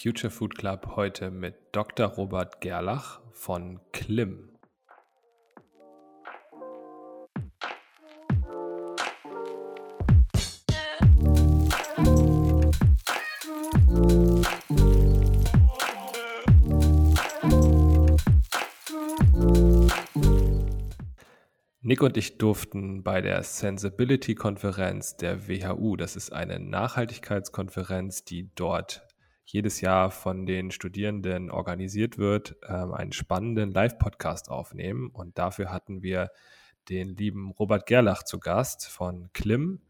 Future Food Club heute mit Dr. Robert Gerlach von Klim. Nick und ich durften bei der Sensibility-Konferenz der WHU, das ist eine Nachhaltigkeitskonferenz, die dort jedes Jahr von den Studierenden organisiert wird, ähm, einen spannenden Live-Podcast aufnehmen. Und dafür hatten wir den lieben Robert Gerlach zu Gast von Klim.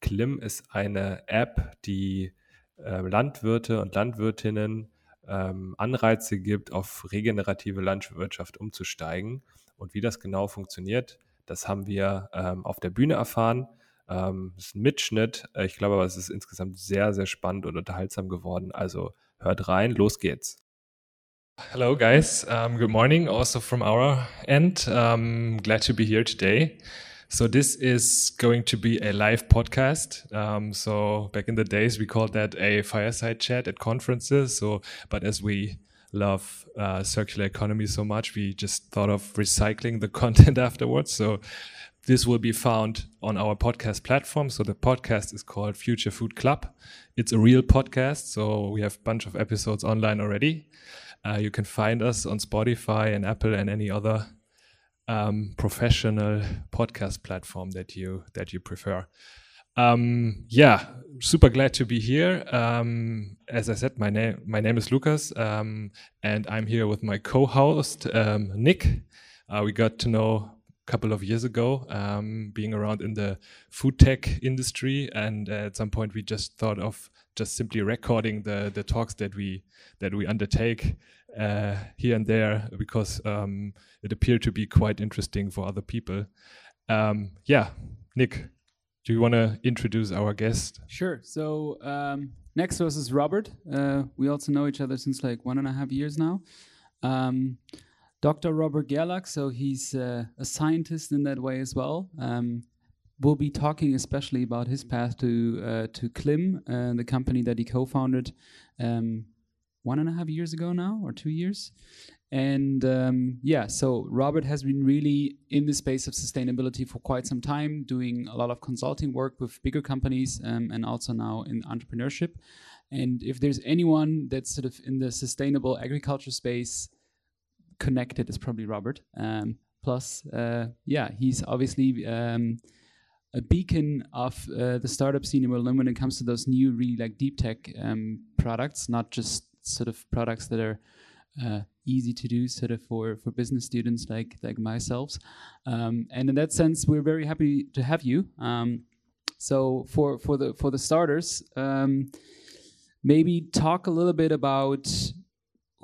Klim ist eine App, die äh, Landwirte und Landwirtinnen ähm, Anreize gibt, auf regenerative Landwirtschaft umzusteigen. Und wie das genau funktioniert, das haben wir ähm, auf der Bühne erfahren. Ähm, ist ein Mitschnitt. Äh, ich glaube aber, es ist insgesamt sehr, sehr spannend und unterhaltsam geworden. Also hört rein, los geht's. Hello, guys. Um, good morning, also from our end. Um, glad to be here today. So this is going to be a live podcast. Um, so back in the days, we called that a fireside chat at conferences. So, but as we love uh, circular economy so much, we just thought of recycling the content afterwards. So this will be found on our podcast platform. So the podcast is called Future Food Club. It's a real podcast. So we have a bunch of episodes online already. Uh, you can find us on Spotify and Apple and any other um, professional podcast platform that you that you prefer. Um, yeah, super glad to be here. Um, as I said, my name my name is Lucas, um, and I'm here with my co-host um, Nick. Uh, we got to know couple of years ago, um, being around in the food tech industry, and uh, at some point we just thought of just simply recording the the talks that we that we undertake uh, here and there because um, it appeared to be quite interesting for other people. yeah, Nick do you want to introduce our guest? Sure. So um, next to us is Robert. Uh, we also know each other since like one and a half years now. Um, Dr. Robert Gerlach, so he's uh, a scientist in that way as well. Um, we'll be talking especially about his path to uh, to Klim, uh, the company that he co-founded um, one and a half years ago now, or two years. And um, yeah, so Robert has been really in the space of sustainability for quite some time, doing a lot of consulting work with bigger companies um, and also now in entrepreneurship. And if there's anyone that's sort of in the sustainable agriculture space connected, is probably Robert. Um, plus, uh, yeah, he's obviously um, a beacon of uh, the startup scene in Berlin when it comes to those new, really like deep tech um, products, not just sort of products that are uh, easy to do sort of for for business students like like myself um, and in that sense we're very happy to have you um, so for for the for the starters um, maybe talk a little bit about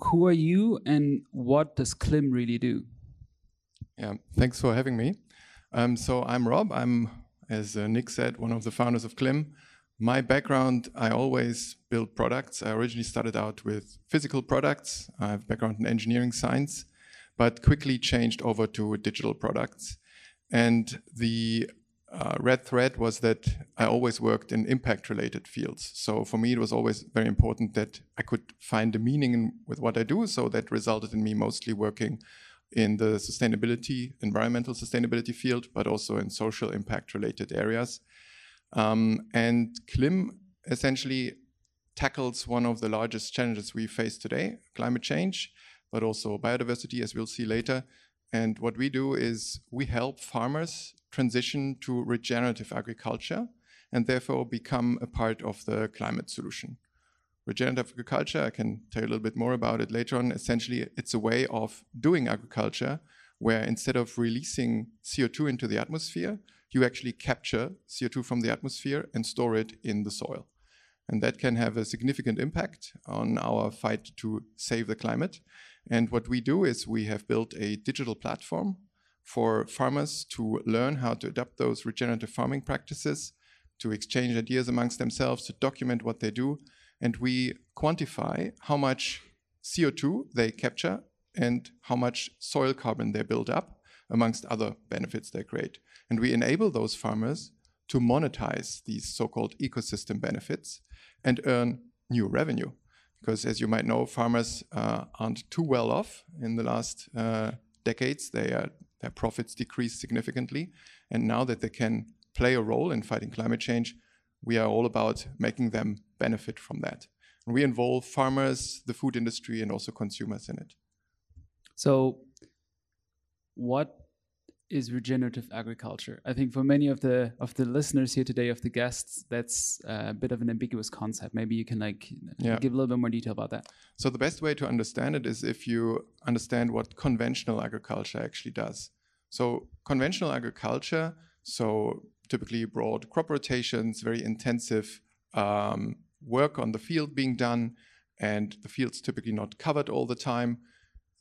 who are you and what does Klim really do yeah thanks for having me um, so i'm rob i'm as uh, nick said one of the founders of Klim my background, I always build products. I originally started out with physical products. I have background in engineering science, but quickly changed over to digital products. And the uh, red thread was that I always worked in impact related fields. So for me, it was always very important that I could find a meaning in, with what I do. So that resulted in me mostly working in the sustainability, environmental sustainability field, but also in social impact related areas. Um, and Klim essentially tackles one of the largest challenges we face today climate change, but also biodiversity, as we'll see later. And what we do is we help farmers transition to regenerative agriculture and therefore become a part of the climate solution. Regenerative agriculture, I can tell you a little bit more about it later on. Essentially, it's a way of doing agriculture where instead of releasing CO2 into the atmosphere, you actually capture CO2 from the atmosphere and store it in the soil. And that can have a significant impact on our fight to save the climate. And what we do is we have built a digital platform for farmers to learn how to adopt those regenerative farming practices, to exchange ideas amongst themselves, to document what they do. And we quantify how much CO2 they capture and how much soil carbon they build up, amongst other benefits they create. And we enable those farmers to monetize these so called ecosystem benefits and earn new revenue. Because as you might know, farmers uh, aren't too well off in the last uh, decades. Their profits decreased significantly. And now that they can play a role in fighting climate change, we are all about making them benefit from that. And we involve farmers, the food industry, and also consumers in it. So, what is regenerative agriculture? I think for many of the of the listeners here today, of the guests, that's a bit of an ambiguous concept. Maybe you can like yeah. give a little bit more detail about that. So the best way to understand it is if you understand what conventional agriculture actually does. So conventional agriculture, so typically broad crop rotations, very intensive um, work on the field being done, and the field's typically not covered all the time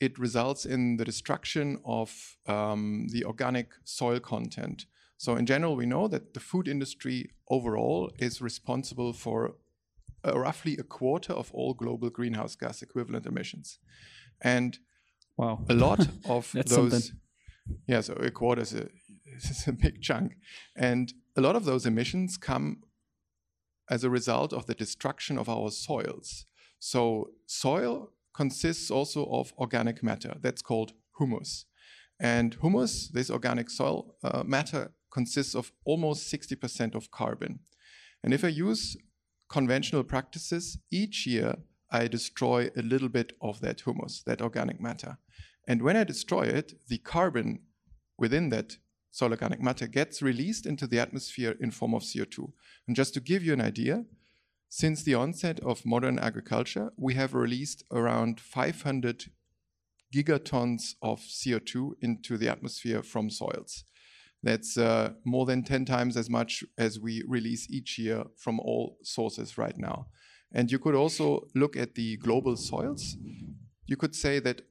it results in the destruction of um, the organic soil content. So, in general, we know that the food industry overall is responsible for uh, roughly a quarter of all global greenhouse gas equivalent emissions. And wow. a lot of those, something. yeah, so a quarter is a, is a big chunk. And a lot of those emissions come as a result of the destruction of our soils. So, soil consists also of organic matter. That's called humus. And humus, this organic soil uh, matter, consists of almost 60% of carbon. And if I use conventional practices, each year I destroy a little bit of that humus, that organic matter. And when I destroy it, the carbon within that soil organic matter gets released into the atmosphere in form of CO2. And just to give you an idea, since the onset of modern agriculture, we have released around 500 gigatons of CO2 into the atmosphere from soils. That's uh, more than 10 times as much as we release each year from all sources right now. And you could also look at the global soils. You could say that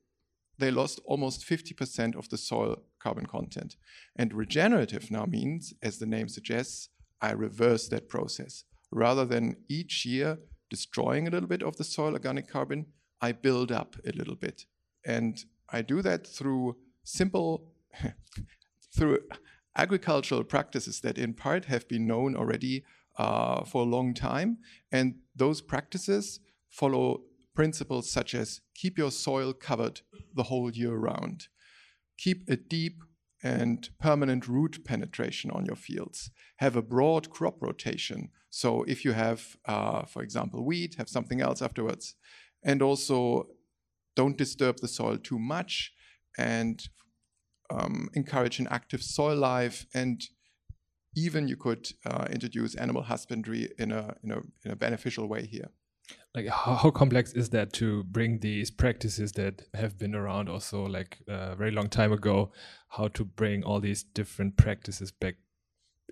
they lost almost 50% of the soil carbon content. And regenerative now means, as the name suggests, I reverse that process rather than each year destroying a little bit of the soil organic carbon, I build up a little bit. And I do that through simple, through agricultural practices that in part have been known already uh, for a long time. And those practices follow principles such as keep your soil covered the whole year round, keep a deep and permanent root penetration on your fields, have a broad crop rotation so if you have, uh, for example, wheat, have something else afterwards. And also don't disturb the soil too much and um, encourage an active soil life. And even you could uh, introduce animal husbandry in a, in, a, in a beneficial way here. Like how, how, complex is that to bring these practices that have been around also like a uh, very long time ago, how to bring all these different practices back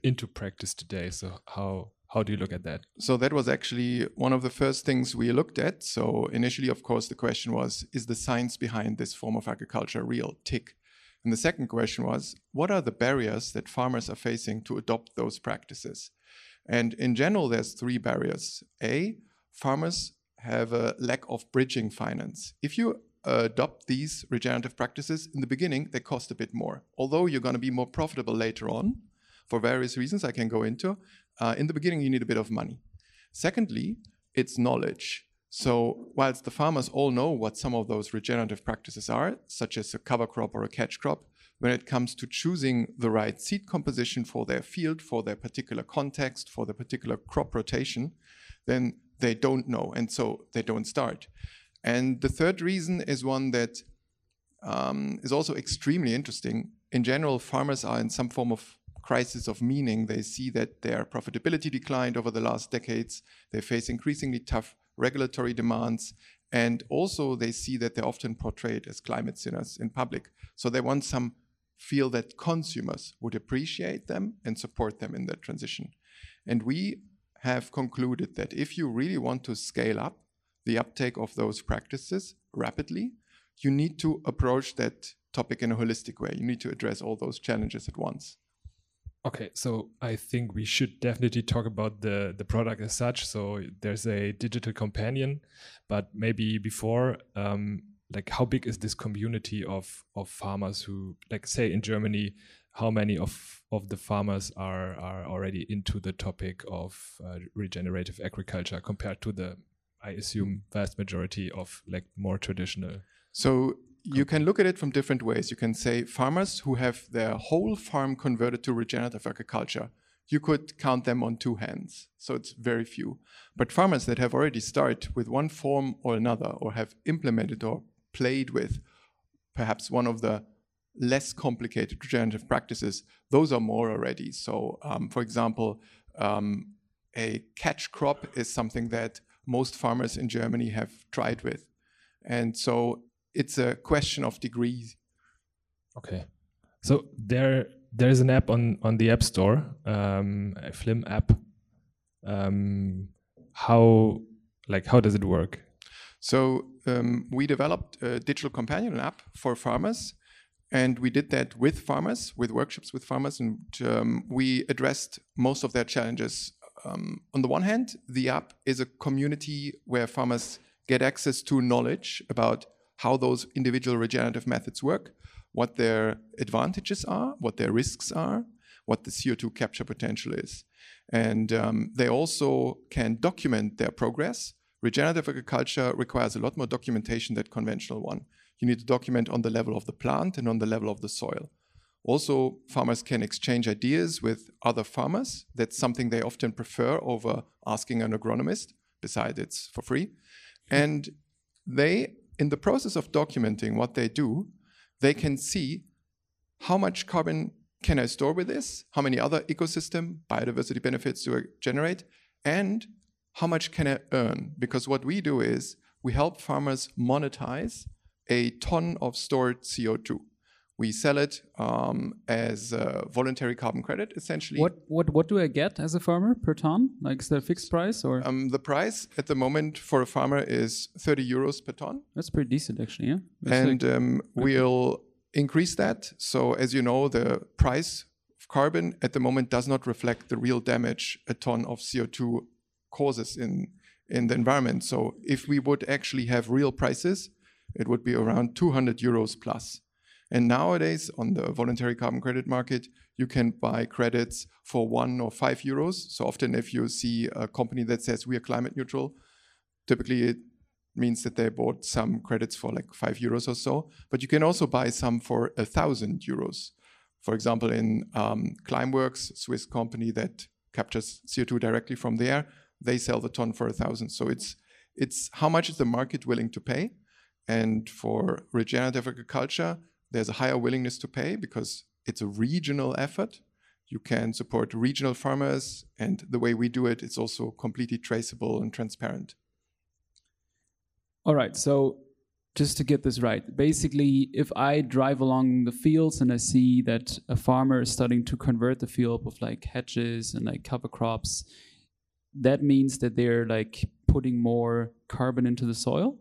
into practice today? So how how do you look at that? So that was actually one of the first things we looked at. So initially, of course, the question was, is the science behind this form of agriculture real? Tick. And the second question was, what are the barriers that farmers are facing to adopt those practices? And in general, there's three barriers. A, farmers have a lack of bridging finance. If you adopt these regenerative practices in the beginning, they cost a bit more. Although you're going to be more profitable later on, for various reasons I can go into, uh, in the beginning, you need a bit of money. Secondly, it's knowledge. So, whilst the farmers all know what some of those regenerative practices are, such as a cover crop or a catch crop, when it comes to choosing the right seed composition for their field, for their particular context, for their particular crop rotation, then they don't know. And so they don't start. And the third reason is one that um, is also extremely interesting. In general, farmers are in some form of crisis of meaning. They see that their profitability declined over the last decades. They face increasingly tough regulatory demands. And also, they see that they're often portrayed as climate sinners in public. So they want some feel that consumers would appreciate them and support them in that transition. And we have concluded that if you really want to scale up the uptake of those practices rapidly, you need to approach that topic in a holistic way. You need to address all those challenges at once. Okay, so I think we should definitely talk about the the product as such. So there's a digital companion, but maybe before, um, like how big is this community of of farmers who, like, say in Germany, how many of of the farmers are are already into the topic of uh, regenerative agriculture compared to the I assume vast majority of like more traditional. So you can look at it from different ways. You can say farmers who have their whole farm converted to regenerative agriculture. You could count them on two hands, so it's very few. But farmers that have already started with one form or another, or have implemented or played with perhaps one of the less complicated regenerative practices, those are more already. So, um, for example, um, a catch crop is something that most farmers in Germany have tried with. And so it's a question of degrees. Okay. So there there's an app on on the App Store, um, a Klim app. Um, how like how does it work? So um, we developed a digital companion app for farmers, and we did that with farmers, with workshops with farmers, and um, we addressed most of their challenges. Um, on the one hand, the app is a community where farmers get access to knowledge about how those individual regenerative methods work, what their advantages are, what their risks are, what the CO2 capture potential is. And um, they also can document their progress. Regenerative agriculture requires a lot more documentation than conventional one. You need to document on the level of the plant and on the level of the soil. Also, farmers can exchange ideas with other farmers. That's something they often prefer over asking an agronomist, besides it's for free. And they in the process of documenting what they do, they can see how much carbon can I store with this, how many other ecosystem biodiversity benefits do I generate, and how much can I earn? Because what we do is we help farmers monetize a ton of stored CO2 we sell it um, as a voluntary carbon credit, essentially. What what what do I get as a farmer per ton? Like is there a fixed price or? Um, the price at the moment for a farmer is 30 euros per ton. That's pretty decent, actually. Yeah. That's and like, um, we'll increase that. So as you know, the price of carbon at the moment does not reflect the real damage a ton of CO2 causes in in the environment. So if we would actually have real prices, it would be around 200 euros plus. And nowadays, on the voluntary carbon credit market, you can buy credits for one or five euros. So often, if you see a company that says we are climate neutral, typically it means that they bought some credits for like five euros or so. But you can also buy some for a thousand euros. For example, in um, Climeworks, Swiss company that captures CO2 directly from the air, they sell the ton for a thousand. So it's it's how much is the market willing to pay? And for regenerative agriculture, there's a higher willingness to pay because it's a regional effort. You can support regional farmers, and the way we do it, it's also completely traceable and transparent. All right. So, just to get this right, basically, if I drive along the fields and I see that a farmer is starting to convert the field with like hedges and like cover crops, that means that they're like putting more carbon into the soil,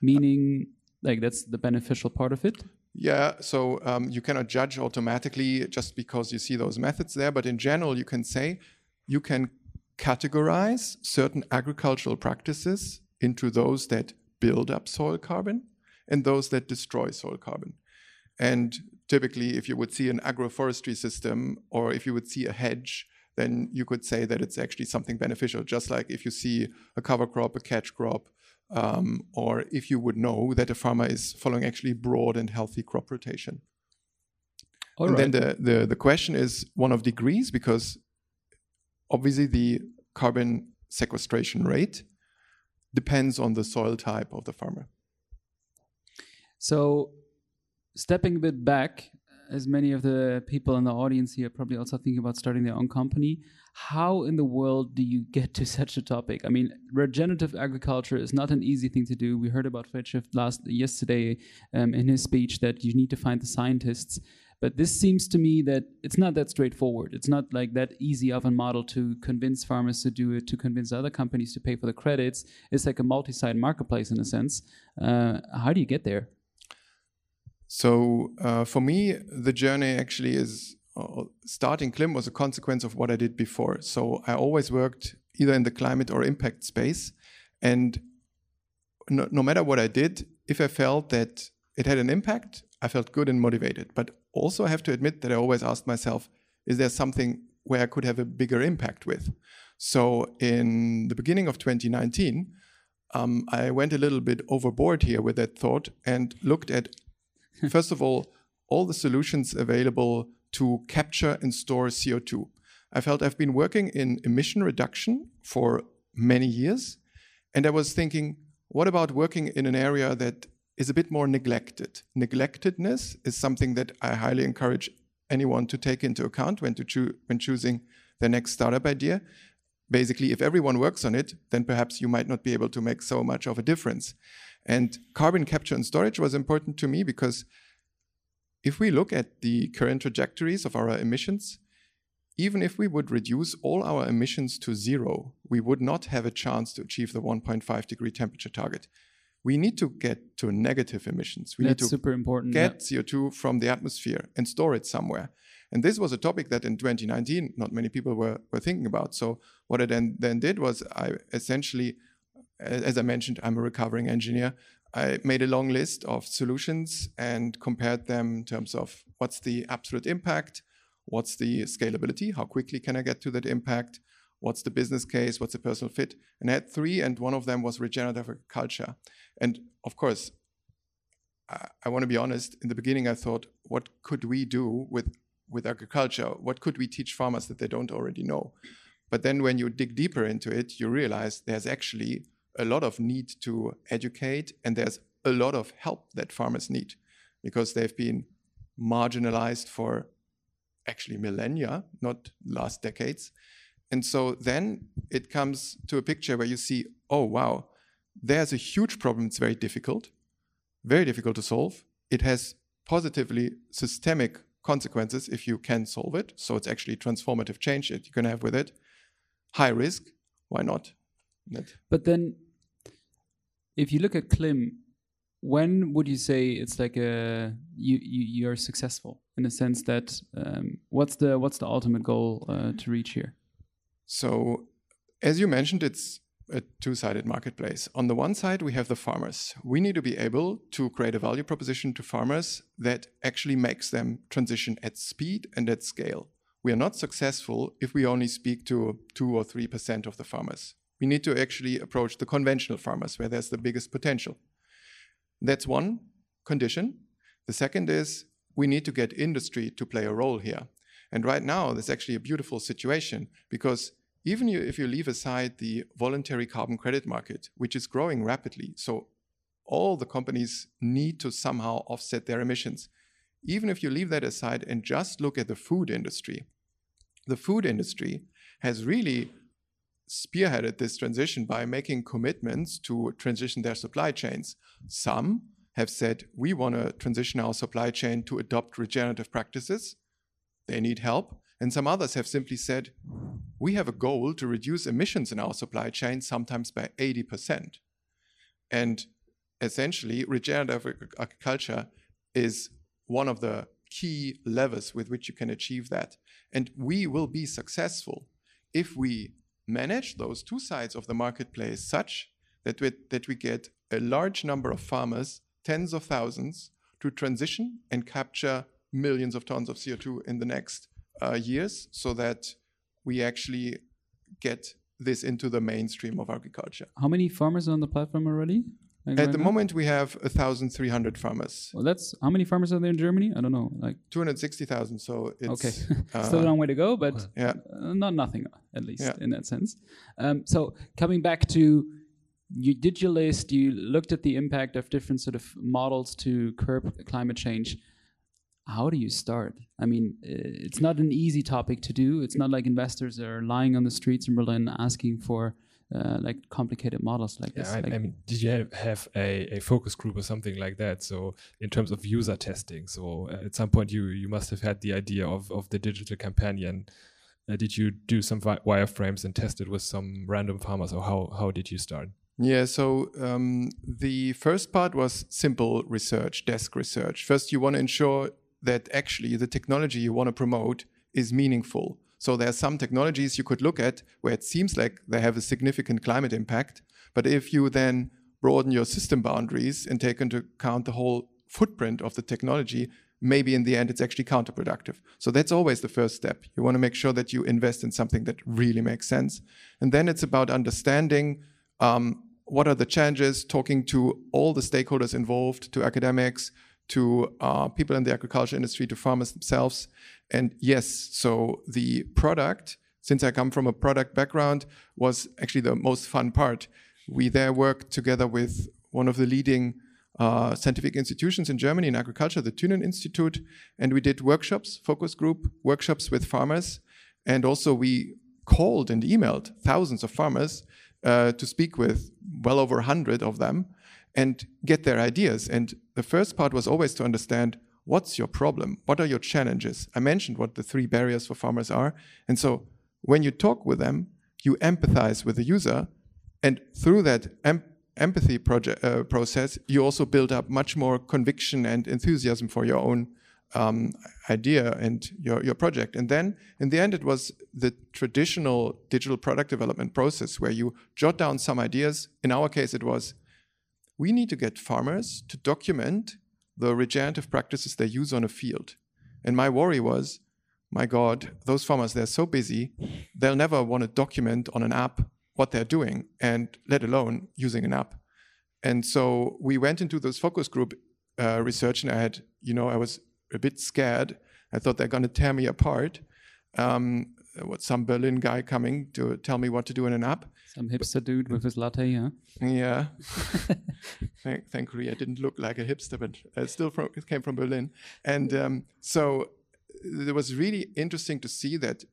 meaning like that's the beneficial part of it. Yeah, so um, you cannot judge automatically just because you see those methods there, but in general, you can say you can categorize certain agricultural practices into those that build up soil carbon and those that destroy soil carbon. And typically, if you would see an agroforestry system or if you would see a hedge, then you could say that it's actually something beneficial, just like if you see a cover crop, a catch crop, um, or if you would know that a farmer is following actually broad and healthy crop rotation. All and right. then the, the, the question is one of degrees because obviously the carbon sequestration rate depends on the soil type of the farmer. So, stepping a bit back, as many of the people in the audience here probably also thinking about starting their own company. How in the world do you get to such a topic? I mean, regenerative agriculture is not an easy thing to do. We heard about Redshift last yesterday um, in his speech that you need to find the scientists. But this seems to me that it's not that straightforward. It's not like that easy of a model to convince farmers to do it, to convince other companies to pay for the credits. It's like a multi-site marketplace in a sense. Uh, how do you get there? So uh, for me, the journey actually is starting Klim was a consequence of what I did before. So I always worked either in the climate or impact space, and no, no matter what I did, if I felt that it had an impact, I felt good and motivated. But also, I have to admit that I always asked myself, is there something where I could have a bigger impact with? So in the beginning of 2019, um, I went a little bit overboard here with that thought and looked at, first of all, all the solutions available to capture and store CO2. I felt I've been working in emission reduction for many years, and I was thinking, what about working in an area that is a bit more neglected? Neglectedness is something that I highly encourage anyone to take into account when, to choo- when choosing their next startup idea. Basically, if everyone works on it, then perhaps you might not be able to make so much of a difference. And carbon capture and storage was important to me because if we look at the current trajectories of our emissions, even if we would reduce all our emissions to zero, we would not have a chance to achieve the 1.5 degree temperature target. We need to get to negative emissions. We That's need to super important. get CO2 from the atmosphere and store it somewhere. And this was a topic that in 2019 not many people were, were thinking about. So what I then, then did was I essentially, as I mentioned, I'm a recovering engineer. I made a long list of solutions and compared them in terms of what's the absolute impact, what's the scalability, how quickly can I get to that impact, what's the business case, what's the personal fit. And I had three, and one of them was regenerative agriculture. And of course, I, I want to be honest, in the beginning I thought, what could we do with, with agriculture? What could we teach farmers that they don't already know? But then when you dig deeper into it, you realize there's actually a lot of need to educate and there's a lot of help that farmers need because they've been marginalized for actually millennia, not last decades. And so then it comes to a picture where you see, oh, wow, there's a huge problem. It's very difficult, very difficult to solve. It has positively systemic consequences if you can solve it. So it's actually transformative change that you can have with it. High risk, why not? But then, if you look at Klim, when would you say it's like a you, you you're successful in the sense that um, what's the what's the ultimate goal uh, to reach here? So, as you mentioned, it's a two sided marketplace. On the one side, we have the farmers. We need to be able to create a value proposition to farmers that actually makes them transition at speed and at scale. We are not successful if we only speak to 2 or 3% of the farmers. We need to actually approach the conventional farmers where there's the biggest potential. That's one condition. The second is we need to get industry to play a role here. And right now, there's actually a beautiful situation because even if you leave aside the voluntary carbon credit market, which is growing rapidly, so all the companies need to somehow offset their emissions. Even if you leave that aside and just look at the food industry, the food industry has really spearheaded this transition by making commitments to transition their supply chains. Some have said, we want to transition our supply chain to adopt regenerative practices. They need help. And some others have simply said, we have a goal to reduce emissions in our supply chain sometimes by 80%. And essentially, regenerative agriculture is one of the key levers with which you can achieve that. And we will be successful if we manage those two sides of the marketplace such that we, that we get a large number of farmers, tens of thousands, to transition and capture millions of tons of CO2 in the next uh, years so that we actually get this into the mainstream of agriculture. How many farmers are on the platform already? Like At right the now? moment, we have 1,300 farmers. Well, that's how many farmers are there in Germany? I don't know, like 260,000. So it's okay, uh, still a long way to go, but yeah, uh, not nothing at least yeah. in that sense. Um, so coming back to you did your list, you looked at the impact of different sort of models to curb climate change. How do you start? I mean, it's not an easy topic to do. It's not like investors are lying on the streets in Berlin asking for uh, like complicated models like yeah, this. I, like I, mean, did you have, have a, a, focus group or something like that? So in terms of user testing, so uh, at some point you you must have had the idea of of the digital companion. Uh, did you do some wireframes and test it with some random farmers, or how how did you start? Yeah, so um, the first part was simple research, desk research. First, you want to ensure that actually the technology you want to promote is meaningful. So there are some technologies you could look at where it seems like they have a significant climate impact. But if you then broaden your system boundaries and take into account the whole footprint of the technology, maybe in the end it's actually counterproductive. So that's always the first step. You want to make sure that you invest in something that really makes sense. And then it's about understanding um, what are the challenges, talking to all the stakeholders involved, to academics, to uh, people in the agriculture industry, to farmers themselves. And yes, so the product, since I come from a product background, was actually the most fun part. We there worked together with one of the leading uh, scientific institutions in Germany in agriculture, the Thünen Institute, and we did workshops, focus group workshops with farmers, and also we called and emailed thousands of farmers uh, to speak with, well over 100 of them, and get their ideas. And the first part was always to understand what's your problem? What are your challenges? I mentioned what the three barriers for farmers are. And so when you talk with them, you empathize with the user. And through that em empathy project, uh, process, you also build up much more conviction and enthusiasm for your own um, idea and your, your project. And then in the end, it was the traditional digital product development process where you jot down some ideas. In our case, it was we need to get farmers to document the regenerative practices they use on a field. And my worry was, my God, those farmers, they're so busy, they'll never want to document on an app what they're doing, and let alone using an app. And so we went into this focus group uh, research, and I had, you know, I was a bit scared. I thought they're going to tear me apart. Um, what some Berlin guy coming to tell me what to do in an app. Some hipster dude with his latte, yeah. Yeah. Thank, thankfully, I didn't look like a hipster, but uh, still from, it came from Berlin. And um, so it was really interesting to see that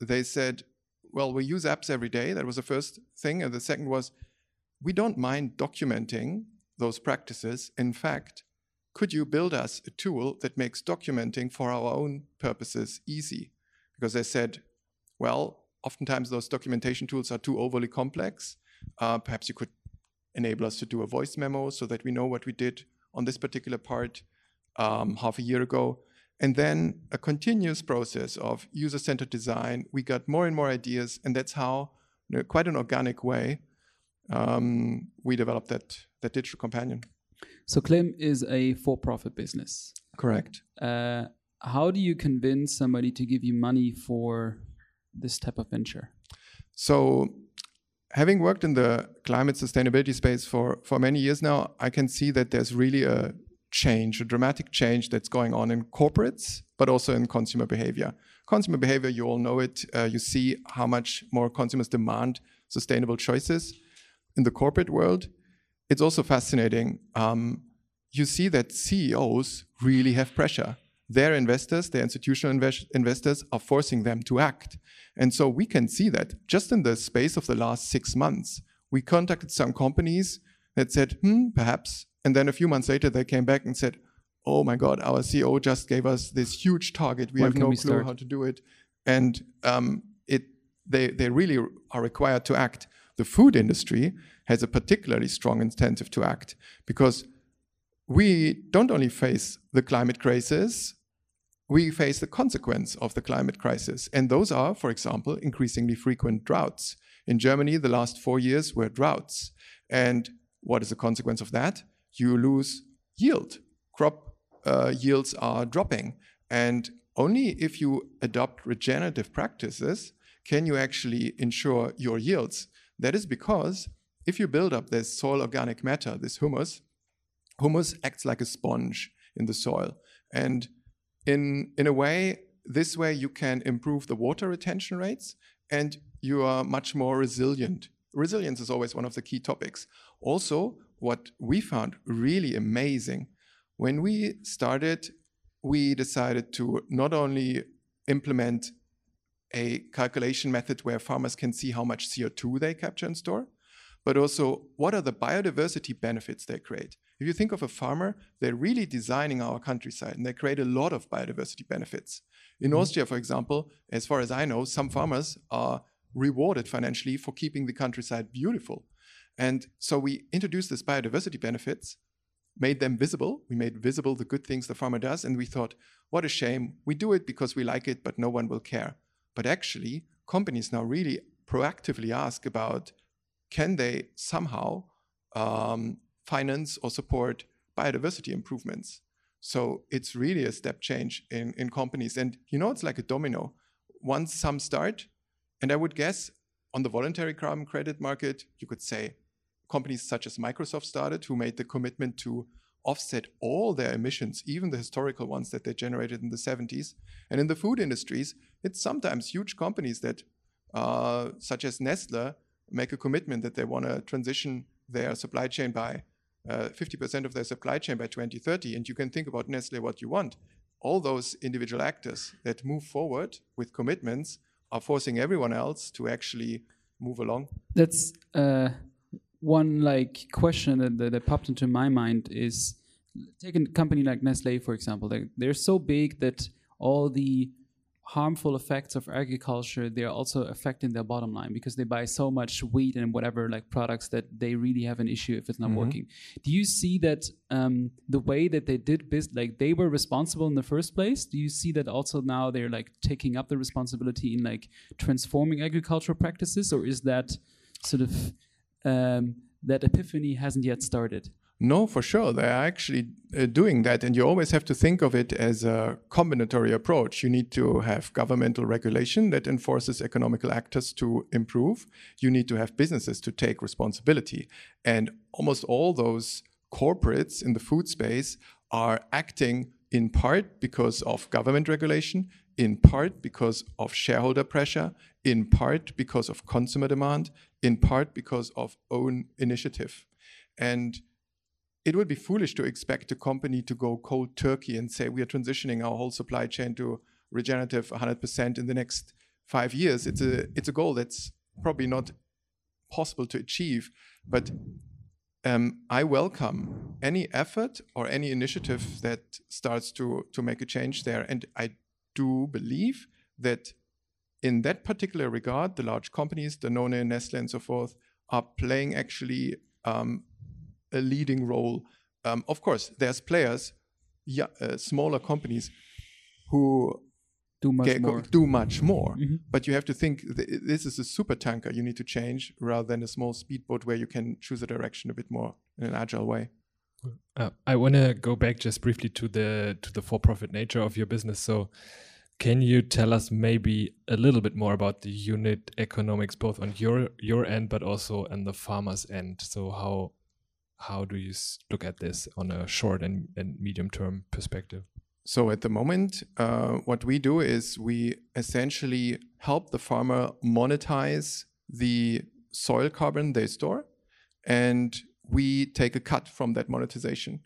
they said, well, we use apps every day. That was the first thing. And the second was, we don't mind documenting those practices. In fact, could you build us a tool that makes documenting for our own purposes easy? Because they said, well, oftentimes those documentation tools are too overly complex. Uh, perhaps you could enable us to do a voice memo so that we know what we did on this particular part um, half a year ago. And then a continuous process of user centered design. We got more and more ideas, and that's how, in quite an organic way, um, we developed that, that digital companion. So Klim is a for-profit business. Correct. Uh, how do you convince somebody to give you money for this type of venture? So, having worked in the climate sustainability space for for many years now, I can see that there's really a change, a dramatic change that's going on in corporates, but also in consumer behavior. Consumer behavior, you all know it. Uh, you see how much more consumers demand sustainable choices. In the corporate world, it's also fascinating. Um, you see that CEOs really have pressure. Their investors, their institutional invest investors, are forcing them to act. And so we can see that just in the space of the last six months. We contacted some companies that said, hmm, perhaps. And then a few months later, they came back and said, oh my God, our CEO just gave us this huge target. We when have no clue start? how to do it. And um, it, they, they really are required to act. The food industry has a particularly strong incentive to act because we don't only face the climate crisis, we face the consequence of the climate crisis. And those are, for example, increasingly frequent droughts. In Germany, the last four years were droughts. And what is the consequence of that? You lose yield. Crop uh, yields are dropping. And only if you adopt regenerative practices can you actually ensure your yields. That is because if you build up this soil organic matter, this humus, humus acts like a sponge in the soil. And in, in a way, this way you can improve the water retention rates and you are much more resilient. Resilience is always one of the key topics. Also, what we found really amazing when we started, we decided to not only implement a calculation method where farmers can see how much CO2 they capture and store, but also what are the biodiversity benefits they create. If you think of a farmer, they're really designing our countryside and they create a lot of biodiversity benefits. In mm-hmm. Austria, for example, as far as I know, some farmers are rewarded financially for keeping the countryside beautiful. And so we introduced this biodiversity benefits, made them visible. We made visible the good things the farmer does. And we thought, what a shame. We do it because we like it, but no one will care. But actually, companies now really proactively ask about can they somehow um, finance or support biodiversity improvements? So it's really a step change in, in companies. And you know, it's like a domino. Once some start, and I would guess on the voluntary carbon credit market, you could say companies such as Microsoft started, who made the commitment to offset all their emissions, even the historical ones that they generated in the 70s. And in the food industries, it's sometimes huge companies that, uh, such as Nestle, make a commitment that they want to transition their supply chain by 50% of their supply chain by 2030. And you can think about Nestle what you want. All those individual actors that move forward with commitments are forcing everyone else to actually move along. That's uh, one like question that, that, popped into my mind is take a company like Nestle for example. They, they're so big that all the harmful effects of agriculture they're also affecting their bottom line because they buy so much wheat and whatever like products that they really have an issue if it's not mm-hmm. working. Do you see that um, the way that they did business like they were responsible in the first place? Do you see that also now they're like taking up the responsibility in like transforming agricultural practices or is that sort of um, that epiphany hasn't yet started no, for sure. They're actually uh, doing that. And you always have to think of it as a combinatory approach. You need to have governmental regulation that enforces economical actors to improve. You need to have businesses to take responsibility. And almost all those corporates in the food space are acting in part because of government regulation, in part because of shareholder pressure, in part because of consumer demand, in part because of own initiative. And it would be foolish to expect a company to go cold turkey and say we are transitioning our whole supply chain to regenerative 100% in the next five years. It's a it's a goal that's probably not possible to achieve, but um, I welcome any effort or any initiative that starts to to make a change there, and I do believe that in that particular regard, the large companies, the Danone, Nestle, and so forth, are playing actually um, a leading role. Um, of course, there's players, yeah, uh, smaller companies, who do much get, more. Do much more. Mm-hmm. But you have to think th- this is a super tanker you need to change rather than a small speedboat where you can choose a direction a bit more in an agile way. Uh, I want to go back just briefly to the to the for-profit nature of your business. So, can you tell us maybe a little bit more about the unit economics, both on your your end, but also on the farmer's end? So, how how do you look at this on a short and, and medium term perspective? So at the moment, uh, what we do is we essentially help the farmer monetize the soil carbon they store, and we take a cut from that monetization.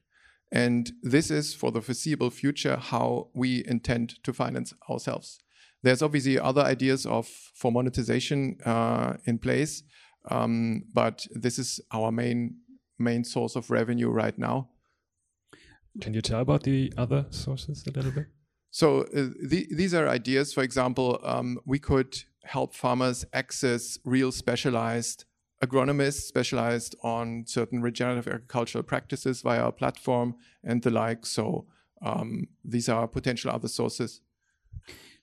And this is for the foreseeable future how we intend to finance ourselves. There's obviously other ideas of for monetization uh, in place, um, but this is our main main source of revenue right now. Can you tell about the other sources a little bit? So uh, the, these are ideas. For example, um, we could help farmers access real specialized agronomists specialized on certain regenerative agricultural practices via our platform and the like. So um, these are potential other sources.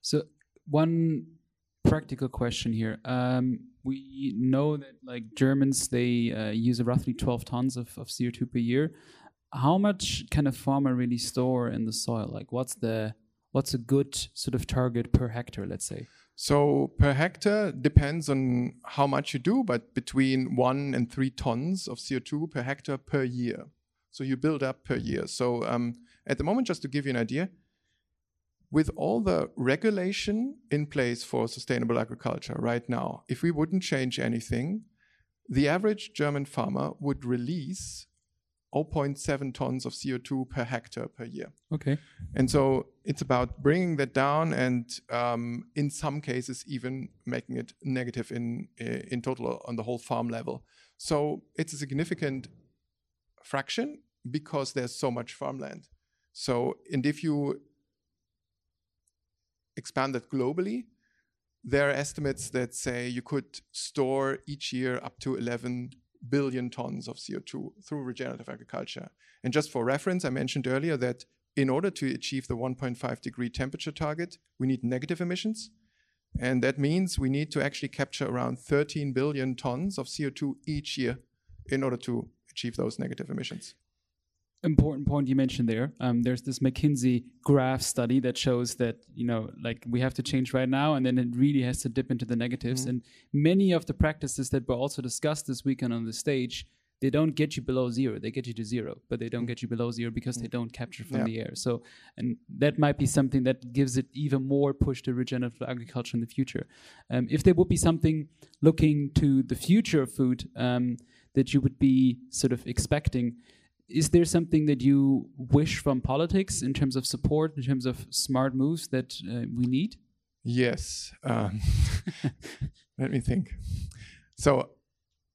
So one practical question here. Um, we know that like Germans, they uh, use roughly 12 tons of, of CO2 per year. How much can a farmer really store in the soil? Like, what's the what's a good sort of target per hectare? Let's say. So per hectare depends on how much you do, but between one and three tons of CO2 per hectare per year. So you build up per year. So um, at the moment, just to give you an idea, with all the regulation in place for sustainable agriculture right now, if we wouldn't change anything, the average German farmer would release 0.7 tons of CO2 per hectare per year. Okay. And so it's about bringing that down and um, in some cases even making it negative in, in total on the whole farm level. So it's a significant fraction because there's so much farmland. So, and if you expanded globally, there are estimates that say you could store each year up to 11 billion tons of CO2 through regenerative agriculture. And just for reference, I mentioned earlier that in order to achieve the 1.5 degree temperature target, we need negative emissions. And that means we need to actually capture around 13 billion tons of CO2 each year in order to achieve those negative emissions important point you mentioned there. Um, there's this McKinsey graph study that shows that you know, like we have to change right now, and then it really has to dip into the negatives. Mm-hmm. And many of the practices that were also discussed this weekend on the stage, they don't get you below zero. They get you to zero, but they don't get you below zero because they don't capture from Yeah. the air. So, and that might be something that gives it even more push to regenerative agriculture in the future. Um, if there would be something looking to the future of food um, that you would be sort of expecting, is there something that you wish from politics in terms of support, in terms of smart moves that uh, we need? Yes. Um, let me think. So,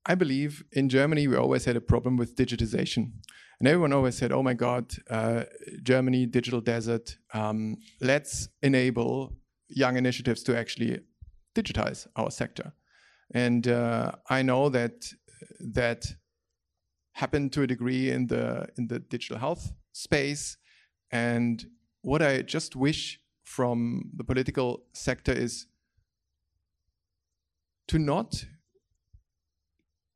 I believe in Germany we always had a problem with digitization, and everyone always said, "Oh my God, uh, Germany, digital desert. Um, let's enable young initiatives to actually digitize our sector." And uh, I know that that happened to a degree in the in the digital health space, and what I just wish from the political sector is to not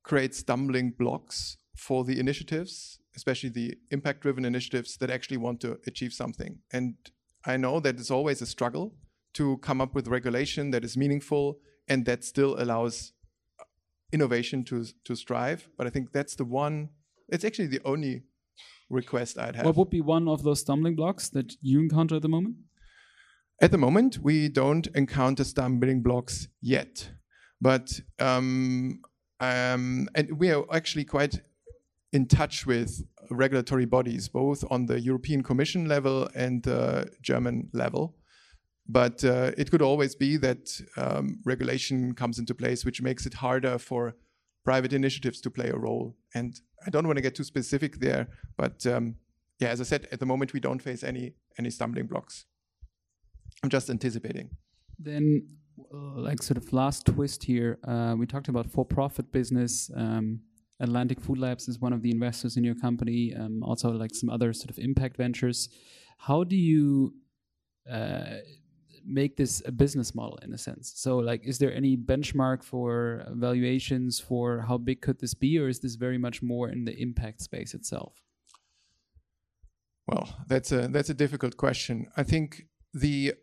create stumbling blocks for the initiatives, especially the impact driven initiatives that actually want to achieve something. And I know that it's always a struggle to come up with regulation that is meaningful and that still allows innovation to, to strive. But I think that's the one, it's actually the only request I'd have. What would be one of those stumbling blocks that you encounter at the moment? At the moment, we don't encounter stumbling blocks yet, but um, um, and we are actually quite in touch with regulatory bodies, both on the European Commission level and the German level. But uh, it could always be that um, regulation comes into place, which makes it harder for private initiatives to play a role. And I don't want to get too specific there, but um, yeah, as I said, at the moment we don't face any any stumbling blocks. I'm just anticipating. Then, uh, like sort of last twist here, uh, we talked about for-profit business. Um, Atlantic Food Labs is one of the investors in your company. Um, also, like some other sort of impact ventures. How do you uh, make this a business model in a sense? So, like, is there any benchmark for valuations for how big could this be, or is this very much more in the impact space itself? Well, that's a that's a difficult question. I think the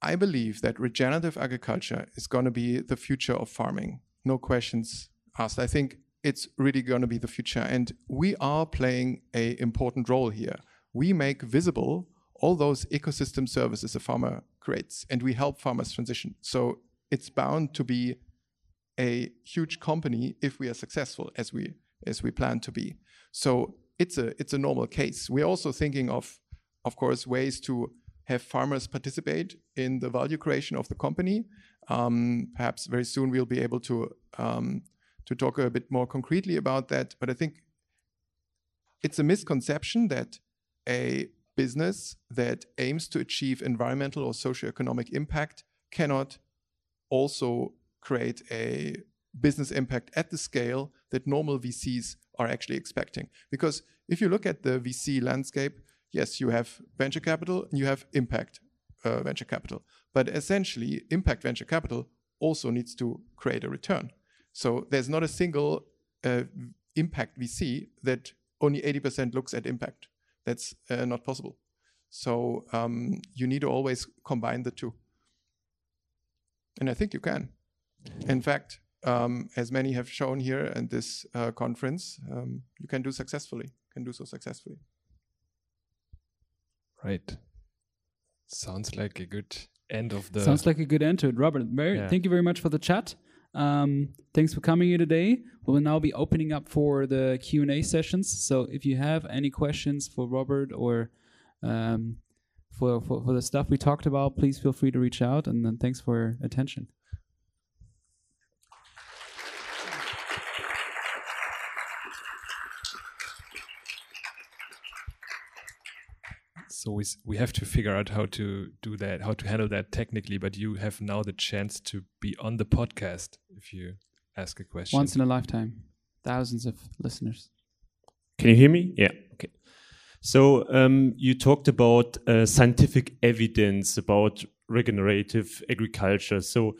I believe that regenerative agriculture is going to be the future of farming. No questions asked. I think it's really going to be the future, and we are playing a important role here. We make visible all those ecosystem services a farmer creates, and we help farmers transition. So it's bound to be a huge company if we are successful, as we as we plan to be. So it's a it's a normal case. We're also thinking of, of course, ways to have farmers participate in the value creation of the company. Um, perhaps very soon we'll be able to um, to talk a bit more concretely about that. But I think it's a misconception that a business that aims to achieve environmental or socioeconomic impact cannot also create a business impact at the scale that normal VCs are actually expecting. Because if you look at the VC landscape, yes, you have venture capital and you have impact uh, venture capital. But essentially, impact venture capital also needs to create a return. So there's not a single uh, impact VC that only 80% looks at impact. That's uh, not possible. So um, you need to always combine the two. And I think you can. In fact, um, as many have shown here in this uh, conference, um, you can do successfully, can do so successfully. Right. Sounds like a good end of the. Sounds like a good end to it, Robert. Very, Yeah. thank you very much for the chat. Um, thanks for coming here today. We will now be opening up for the Q and A sessions. So if you have any questions for Robert or um, for, for for the stuff we talked about, please feel free to reach out. And then thanks for your attention. So we, we have to figure out how to do that, how to handle that technically. But you have now the chance to be on the podcast if you ask a question. Once in a lifetime, thousands of listeners. Can you hear me? Yeah. Okay. So um, you talked about uh, scientific evidence about regenerative agriculture. So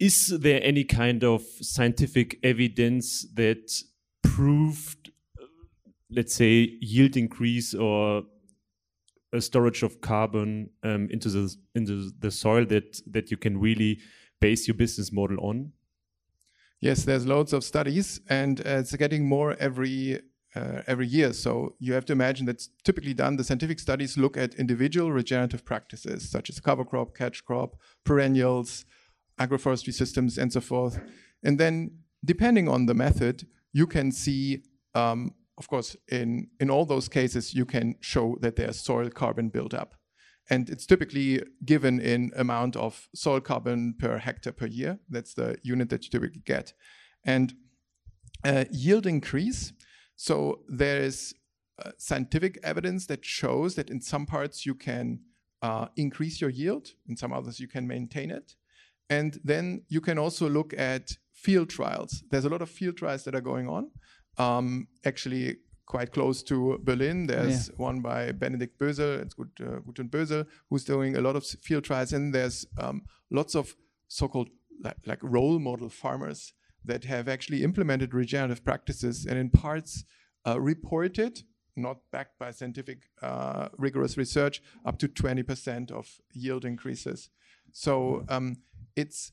is there any kind of scientific evidence that proved, uh, let's say, yield increase or a storage of carbon um, into the into the soil that that you can really base your business model on? Yes, there's loads of studies, and uh, it's getting more every uh, every year. So you have to imagine that's typically done. The scientific studies look at individual regenerative practices such as cover crop, catch crop, perennials, agroforestry systems, and so forth. And then, depending on the method, you can see, um, of course, in in all those cases, you can show that there's soil carbon buildup. And it's typically given in amount of soil carbon per hectare per year. That's the unit that you typically get. And uh, yield increase. So there is uh, scientific evidence that shows that in some parts you can uh, increase your yield, in some others you can maintain it. And then you can also look at field trials. There's a lot of field trials that are going on. Um, actually, quite close to Berlin. There's yeah. one by Benedikt Bösel, it's good, uh, Gut und Bösel, who's doing a lot of field trials. And there's um, lots of so-called like, like, role model farmers that have actually implemented regenerative practices and in parts uh, reported, not backed by scientific uh, rigorous research, up to 20% of yield increases. So um, it's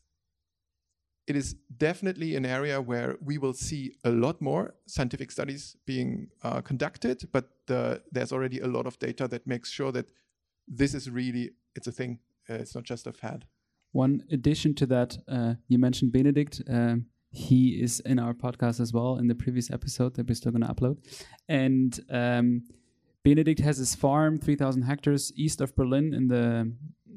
it is definitely an area where we will see a lot more scientific studies being uh, conducted, but uh, there's already a lot of data that makes sure that this is really it's a thing. Uh, it's not just a fad. One addition to that, uh, you mentioned Benedikt. Um, he is in our podcast as well in the previous episode that we're still going to upload, and. Um, Benedikt has his farm, 3,000 hectares east of Berlin in the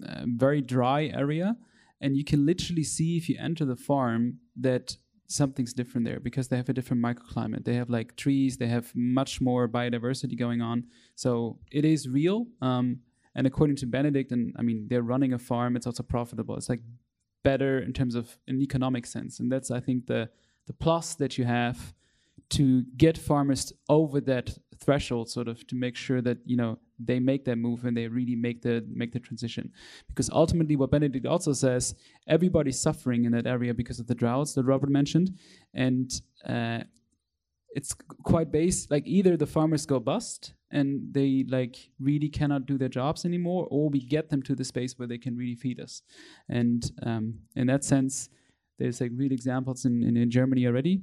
uh, very dry area and you can literally see if you enter the farm that something's different there because they have a different microclimate. They have like trees, they have much more biodiversity going on. So it is real. Um, and according to Benedikt, and I mean, they're running a farm, it's also profitable. It's like better in terms of an economic sense. And that's, I think, the, the plus that you have to get farmers over that threshold sort of to make sure that you know they make that move and they really make the make the transition. Because ultimately what benedikt also says everybody's suffering in that area because of the droughts that robert mentioned. And uh, it's quite based like either the farmers go bust and they like really cannot do their jobs anymore or we get them to the space where they can really feed us. And um, in that sense there's like real examples in, in, in germany already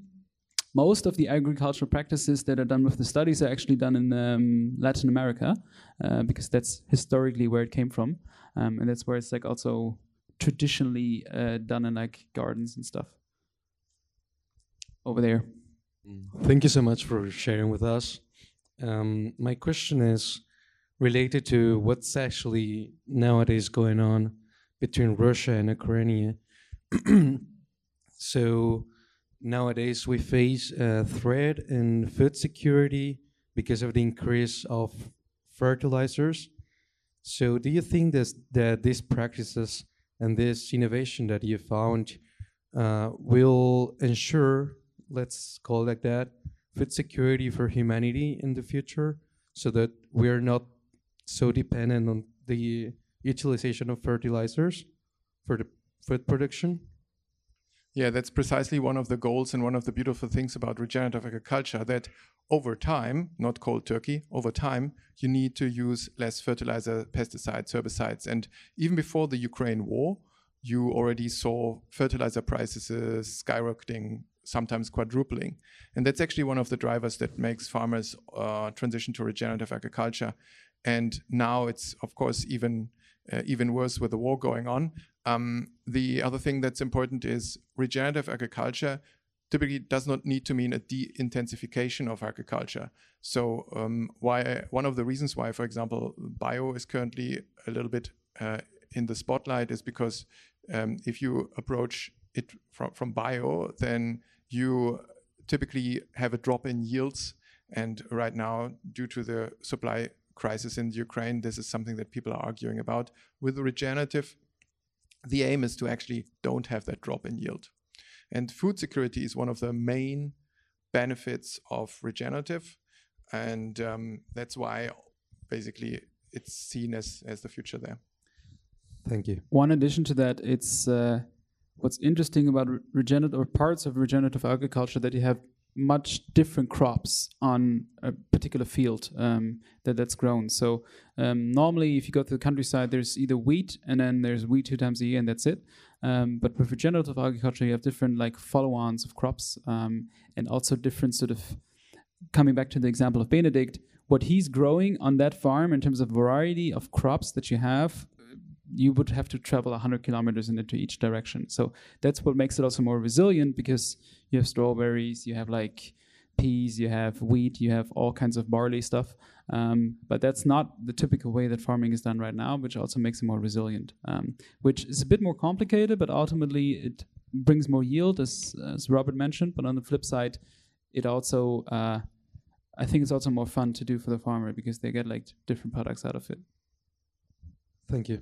most of the agricultural practices that are done with the studies are actually done in um, Latin America uh, because that's historically where it came from, um, and that's where it's like also traditionally uh, done in like gardens and stuff over there. Mm. Thank you so much for sharing with us. Um, my question is related to what's actually nowadays going on between Russia and Ukraine. so nowadays we face a threat in food security because of the increase of fertilizers. So, do you think this, that these practices and this innovation that you found uh, will ensure, let's call it like that, food security for humanity in the future, so that we are not so dependent on the utilization of fertilizers for the food production? Yeah, that's precisely one of the goals and one of the beautiful things about regenerative agriculture that over time, not cold turkey, over time, you need to use less fertilizer, pesticides, herbicides. And even before the Ukraine war, you already saw fertilizer prices skyrocketing, sometimes quadrupling. And that's actually one of the drivers that makes farmers uh, transition to regenerative agriculture. And now it's, of course, even uh, even worse with the war going on. Um, the other thing that's important is regenerative agriculture typically does not need to mean a de-intensification of agriculture. So um, why one of the reasons why, for example, bio is currently a little bit uh, in the spotlight is because um, if you approach it from, from bio, then you typically have a drop in yields. And right now, due to the supply crisis in Ukraine, this is something that people are arguing about. With regenerative, the aim is to actually don't have that drop in yield. And food security is one of the main benefits of regenerative. And um, that's why basically it's seen as, as the future there. Thank you. One addition to that, it's uh, what's interesting about regenerative or parts of regenerative agriculture that you have much different crops on a particular field um, that that's grown. So um, normally, if you go to the countryside, there's either wheat and then there's wheat two times a year, and that's it. Um, but with regenerative agriculture, you have different like follow-ons of crops um, and also different sort of. Coming back to the example of Benedikt, what he's growing on that farm in terms of variety of crops that you have you would have to travel 100 kilometers in into each direction. So that's what makes it also more resilient because you have strawberries, you have like peas, you have wheat, you have all kinds of barley stuff. Um, but that's not the typical way that farming is done right now, which also makes it more resilient, um, which is a bit more complicated, but ultimately it brings more yield, as, as Robert mentioned. But on the flip side, it also, uh, I think it's also more fun to do for the farmer because they get like different products out of it. Thank you.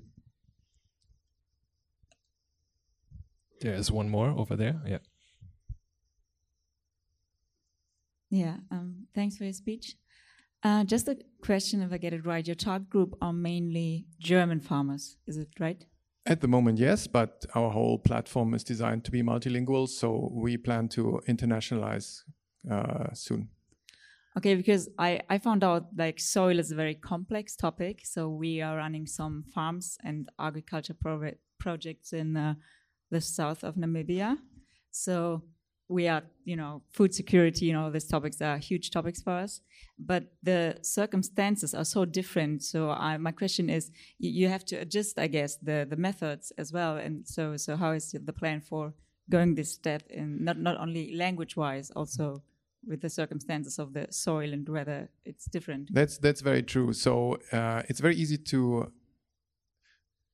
There's one more over there. Yeah. Yeah. Um, thanks for your speech. Uh, just a question, if I get it right, your target group are mainly German farmers. Is it right? At the moment, yes, but our whole platform is designed to be multilingual, so we plan to internationalize uh, soon. Okay, because I, I found out like soil is a very complex topic. So we are running some farms and agriculture pro- projects in uh, the south of Namibia. So we are, you know, food security, you know, these topics are huge topics for us, but the circumstances are so different. So I, my question is, you, you, have to adjust, I guess, the, the methods as well. And so, so how is the plan for going this step in not, not only language wise, also with the circumstances of the soil and whether it's different? That's, that's very true. So uh, it's very easy to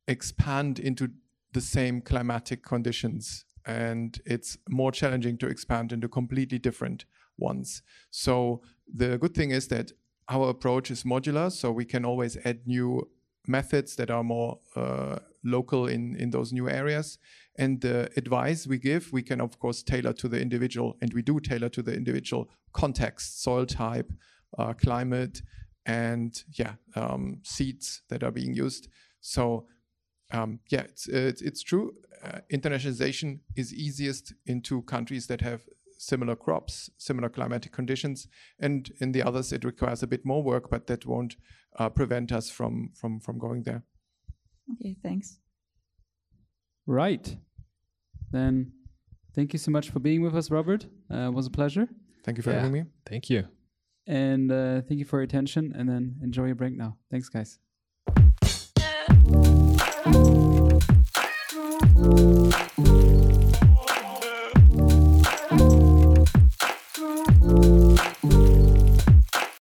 expand into the same climatic conditions and it's more challenging to expand into completely different ones. So the good thing is that our approach is modular, so we can always add new methods that are more uh, local in, in those new areas. And the advice we give, we can of course tailor to the individual, and we do tailor to the individual context, soil type, uh, climate, and yeah, um, seeds that are being used. So um, yeah, it's, it's, it's true. Uh, internationalization is easiest into countries that have similar crops, similar climatic conditions, and in the others it requires a bit more work, but that won't uh, prevent us from from from going there. Okay, thanks. Right, then. Thank you so much for being with us, Robert. Uh, it was a pleasure. Thank you for yeah. having me. Thank you. And uh, thank you for your attention. And then enjoy your break now. Thanks, guys.